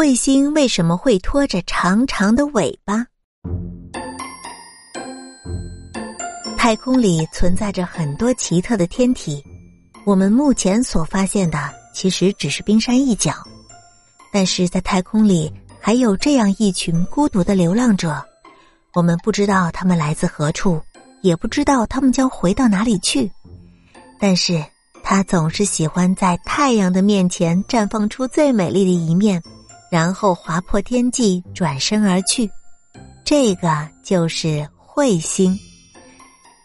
彗星为什么会拖着长长的尾巴？太空里存在着很多奇特的天体，我们目前所发现的其实只是冰山一角。但是在太空里还有这样一群孤独的流浪者，我们不知道他们来自何处，也不知道他们将回到哪里去。但是他总是喜欢在太阳的面前绽放出最美丽的一面。然后划破天际，转身而去。这个就是彗星。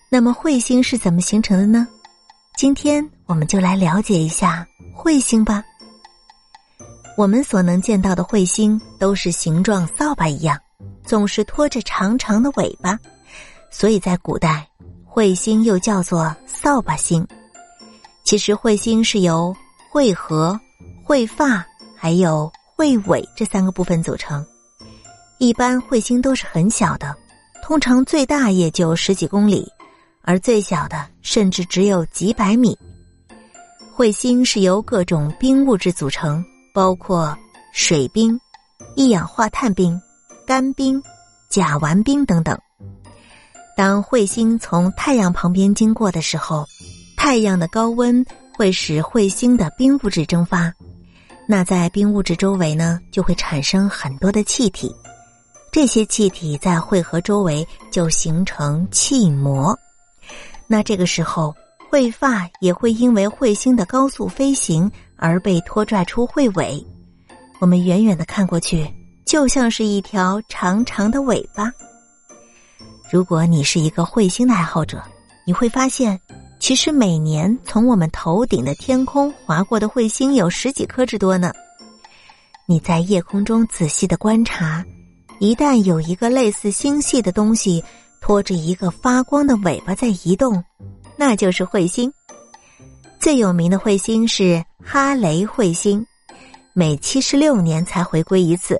那么彗星是怎么形成的呢？今天我们就来了解一下彗星吧。我们所能见到的彗星都是形状扫把一样，总是拖着长长的尾巴，所以在古代，彗星又叫做扫把星。其实彗星是由彗核、彗发还有。彗尾这三个部分组成，一般彗星都是很小的，通常最大也就十几公里，而最小的甚至只有几百米。彗星是由各种冰物质组成，包括水冰、一氧化碳冰、干冰、甲烷冰等等。当彗星从太阳旁边经过的时候，太阳的高温会使彗星的冰物质蒸发。那在冰物质周围呢，就会产生很多的气体，这些气体在汇合周围就形成气膜。那这个时候，彗发也会因为彗星的高速飞行而被拖拽出彗尾。我们远远的看过去，就像是一条长长的尾巴。如果你是一个彗星的爱好者，你会发现。其实每年从我们头顶的天空划过的彗星有十几颗之多呢。你在夜空中仔细的观察，一旦有一个类似星系的东西拖着一个发光的尾巴在移动，那就是彗星。最有名的彗星是哈雷彗星，每七十六年才回归一次。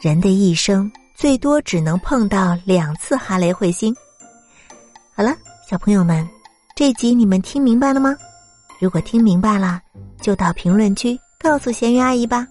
人的一生最多只能碰到两次哈雷彗星。好了，小朋友们。这集你们听明白了吗？如果听明白了，就到评论区告诉咸鱼阿姨吧。